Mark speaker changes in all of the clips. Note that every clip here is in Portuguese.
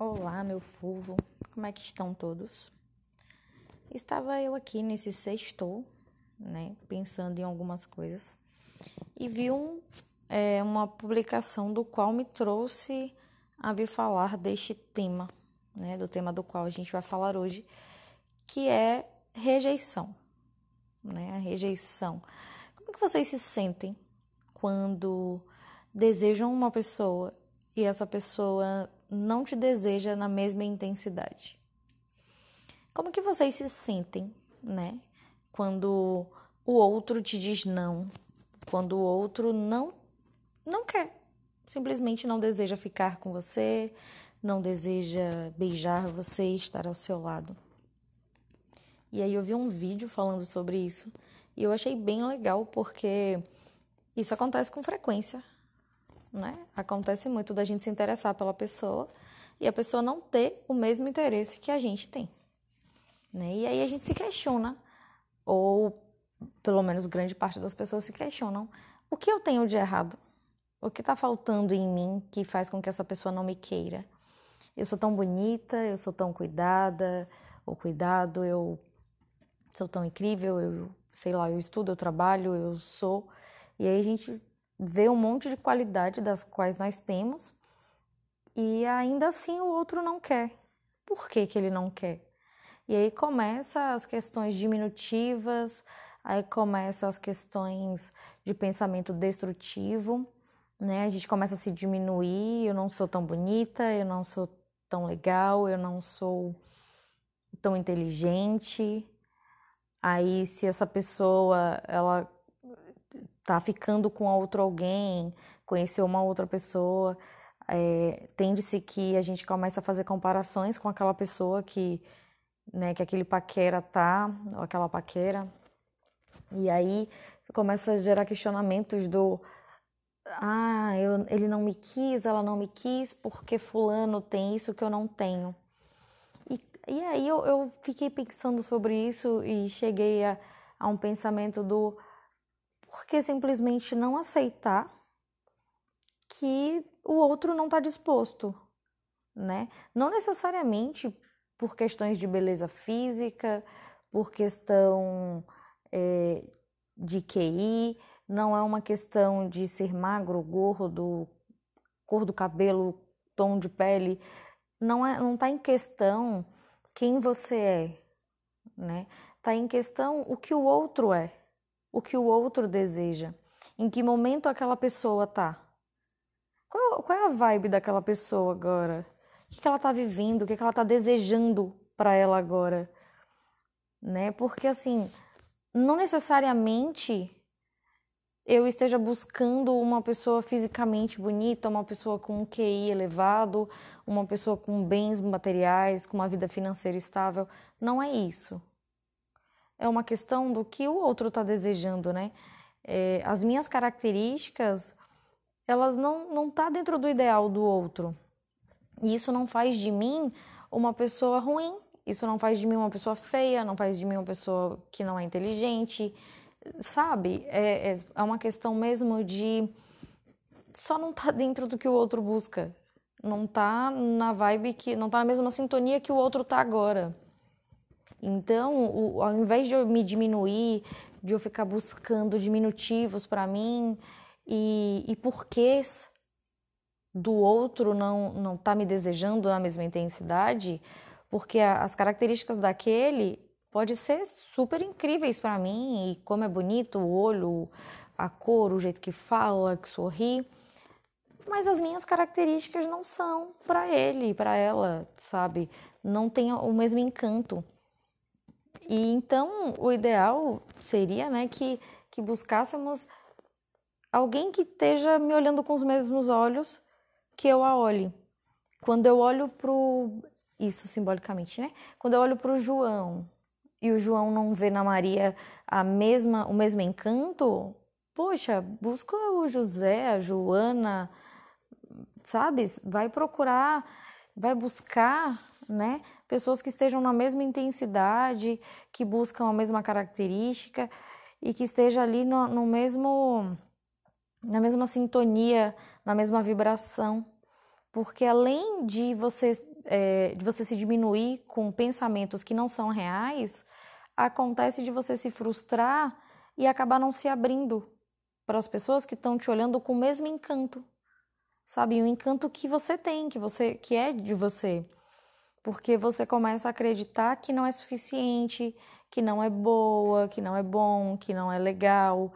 Speaker 1: Olá, meu povo, como é que estão todos? Estava eu aqui nesse sextou, né, pensando em algumas coisas e vi um, é, uma publicação do qual me trouxe a vir falar deste tema, né, do tema do qual a gente vai falar hoje, que é rejeição, né, a rejeição. Como que vocês se sentem quando desejam uma pessoa e essa pessoa não te deseja na mesma intensidade. Como que vocês se sentem, né? Quando o outro te diz não, quando o outro não não quer, simplesmente não deseja ficar com você, não deseja beijar você, estar ao seu lado. E aí eu vi um vídeo falando sobre isso e eu achei bem legal porque isso acontece com frequência né? Acontece muito da gente se interessar pela pessoa e a pessoa não ter o mesmo interesse que a gente tem, né? E aí a gente se questiona, ou pelo menos grande parte das pessoas se questionam: o que eu tenho de errado? O que está faltando em mim que faz com que essa pessoa não me queira? Eu sou tão bonita, eu sou tão cuidada, ou cuidado, eu sou tão incrível, eu sei lá, eu estudo, eu trabalho, eu sou. E aí a gente vê um monte de qualidade das quais nós temos e ainda assim o outro não quer. Por que, que ele não quer? E aí começa as questões diminutivas, aí começa as questões de pensamento destrutivo, né? A gente começa a se diminuir, eu não sou tão bonita, eu não sou tão legal, eu não sou tão inteligente. Aí se essa pessoa ela tá ficando com outro alguém, conheceu uma outra pessoa, é, tende-se que a gente começa a fazer comparações com aquela pessoa que, né, que aquele paquera tá, ou aquela paquera, e aí começa a gerar questionamentos do ah, eu, ele não me quis, ela não me quis, porque fulano tem isso que eu não tenho. E, e aí eu, eu fiquei pensando sobre isso e cheguei a, a um pensamento do porque simplesmente não aceitar que o outro não está disposto, né? Não necessariamente por questões de beleza física, por questão é, de QI, não é uma questão de ser magro, gordo, cor do cabelo, tom de pele, não é, não está em questão quem você é, né? Está em questão o que o outro é o que o outro deseja, em que momento aquela pessoa tá. Qual, qual é a vibe daquela pessoa agora? O que, ela tá vivendo? O que, que ela tá desejando para ela agora? Né? Porque assim, não necessariamente eu esteja buscando uma pessoa fisicamente bonita, uma pessoa com um QI elevado, uma pessoa com bens materiais, com uma vida financeira estável. Não é isso é uma questão do que o outro está desejando, né? É, as minhas características, elas não não tá dentro do ideal do outro. E isso não faz de mim uma pessoa ruim. Isso não faz de mim uma pessoa feia, não faz de mim uma pessoa que não é inteligente, sabe? É, é, é uma questão mesmo de só não tá dentro do que o outro busca. Não tá na vibe que. não tá na mesma sintonia que o outro tá agora. Então, o, ao invés de eu me diminuir, de eu ficar buscando diminutivos para mim e, e porquês do outro não não tá me desejando na mesma intensidade, porque a, as características daquele pode ser super incríveis para mim e como é bonito o olho, a cor, o jeito que fala, que sorri, mas as minhas características não são para ele, para ela, sabe? Não tem o mesmo encanto. E então o ideal seria, né, que, que buscássemos alguém que esteja me olhando com os mesmos olhos que eu a olhe. Quando eu olho pro isso simbolicamente, né? Quando eu olho pro João e o João não vê na Maria a mesma o mesmo encanto, poxa, busca o José, a Joana, sabe? Vai procurar, vai buscar, né? pessoas que estejam na mesma intensidade, que buscam a mesma característica e que esteja ali no, no mesmo na mesma sintonia, na mesma vibração, porque além de você é, de você se diminuir com pensamentos que não são reais, acontece de você se frustrar e acabar não se abrindo para as pessoas que estão te olhando com o mesmo encanto. Sabe, o encanto que você tem, que você que é de você. Porque você começa a acreditar que não é suficiente, que não é boa, que não é bom, que não é legal,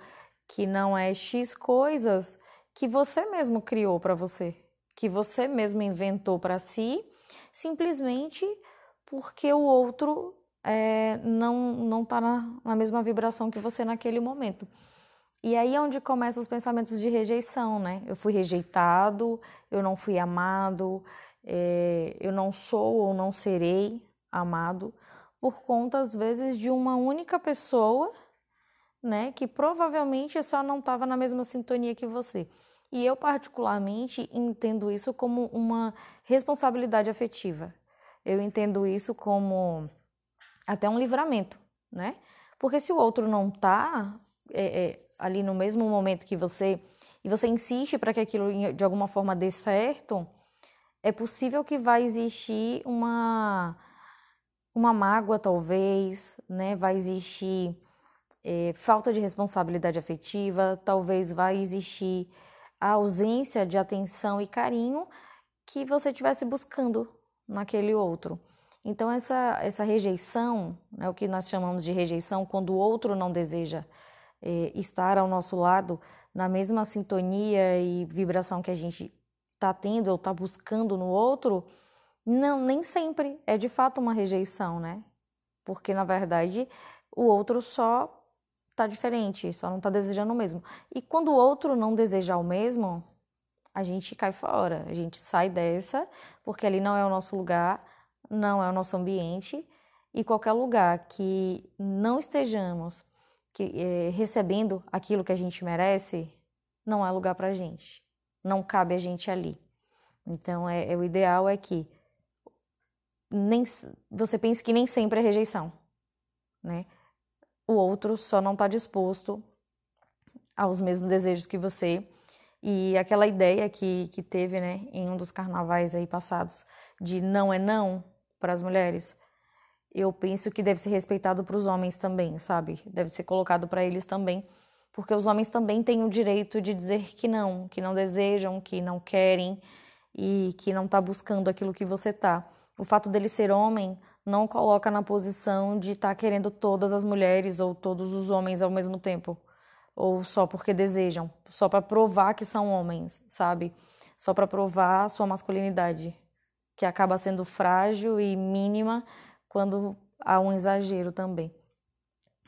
Speaker 1: que não é X coisas que você mesmo criou para você, que você mesmo inventou para si, simplesmente porque o outro é, não não está na, na mesma vibração que você naquele momento. E aí é onde começam os pensamentos de rejeição, né? Eu fui rejeitado, eu não fui amado, é, eu não sou ou não serei amado por conta, às vezes, de uma única pessoa, né, que provavelmente só não estava na mesma sintonia que você. E eu, particularmente, entendo isso como uma responsabilidade afetiva. Eu entendo isso como até um livramento, né? Porque se o outro não está é, é, ali no mesmo momento que você e você insiste para que aquilo de alguma forma dê certo, é possível que vai existir uma uma mágoa talvez, né? Vai existir é, falta de responsabilidade afetiva, talvez vai existir a ausência de atenção e carinho que você estivesse buscando naquele outro. Então essa essa rejeição, né, o que nós chamamos de rejeição, quando o outro não deseja é, estar ao nosso lado na mesma sintonia e vibração que a gente está tendo ou está buscando no outro, não, nem sempre é de fato uma rejeição, né? Porque na verdade o outro só tá diferente, só não tá desejando o mesmo. E quando o outro não deseja o mesmo, a gente cai fora, a gente sai dessa, porque ali não é o nosso lugar, não é o nosso ambiente, e qualquer lugar que não estejamos que, é, recebendo aquilo que a gente merece, não é lugar pra gente, não cabe a gente ali. Então, é, é o ideal é que nem, você pense que nem sempre é rejeição, né? O outro só não está disposto aos mesmos desejos que você. E aquela ideia que, que teve, né, em um dos carnavais aí passados, de não é não para as mulheres, eu penso que deve ser respeitado para os homens também, sabe? Deve ser colocado para eles também, porque os homens também têm o direito de dizer que não, que não desejam, que não querem e que não está buscando aquilo que você está o fato dele ser homem não coloca na posição de estar tá querendo todas as mulheres ou todos os homens ao mesmo tempo, ou só porque desejam, só para provar que são homens, sabe? Só para provar sua masculinidade, que acaba sendo frágil e mínima quando há um exagero também.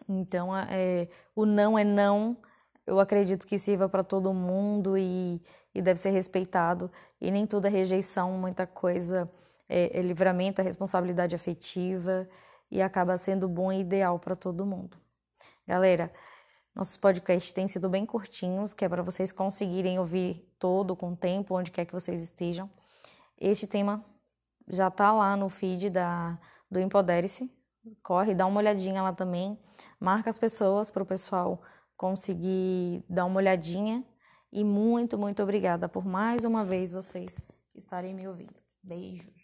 Speaker 1: Então, é, o não é não, eu acredito que sirva para todo mundo e, e deve ser respeitado, e nem é rejeição, muita coisa é, é livramento, é responsabilidade afetiva e acaba sendo bom e ideal para todo mundo. Galera, nossos podcasts têm sido bem curtinhos, que é para vocês conseguirem ouvir todo com tempo, onde quer que vocês estejam. Este tema já está lá no feed da, do Empodere-se. Corre, dá uma olhadinha lá também. Marca as pessoas para o pessoal conseguir dar uma olhadinha. E muito, muito obrigada por mais uma vez vocês estarem me ouvindo. Beijos.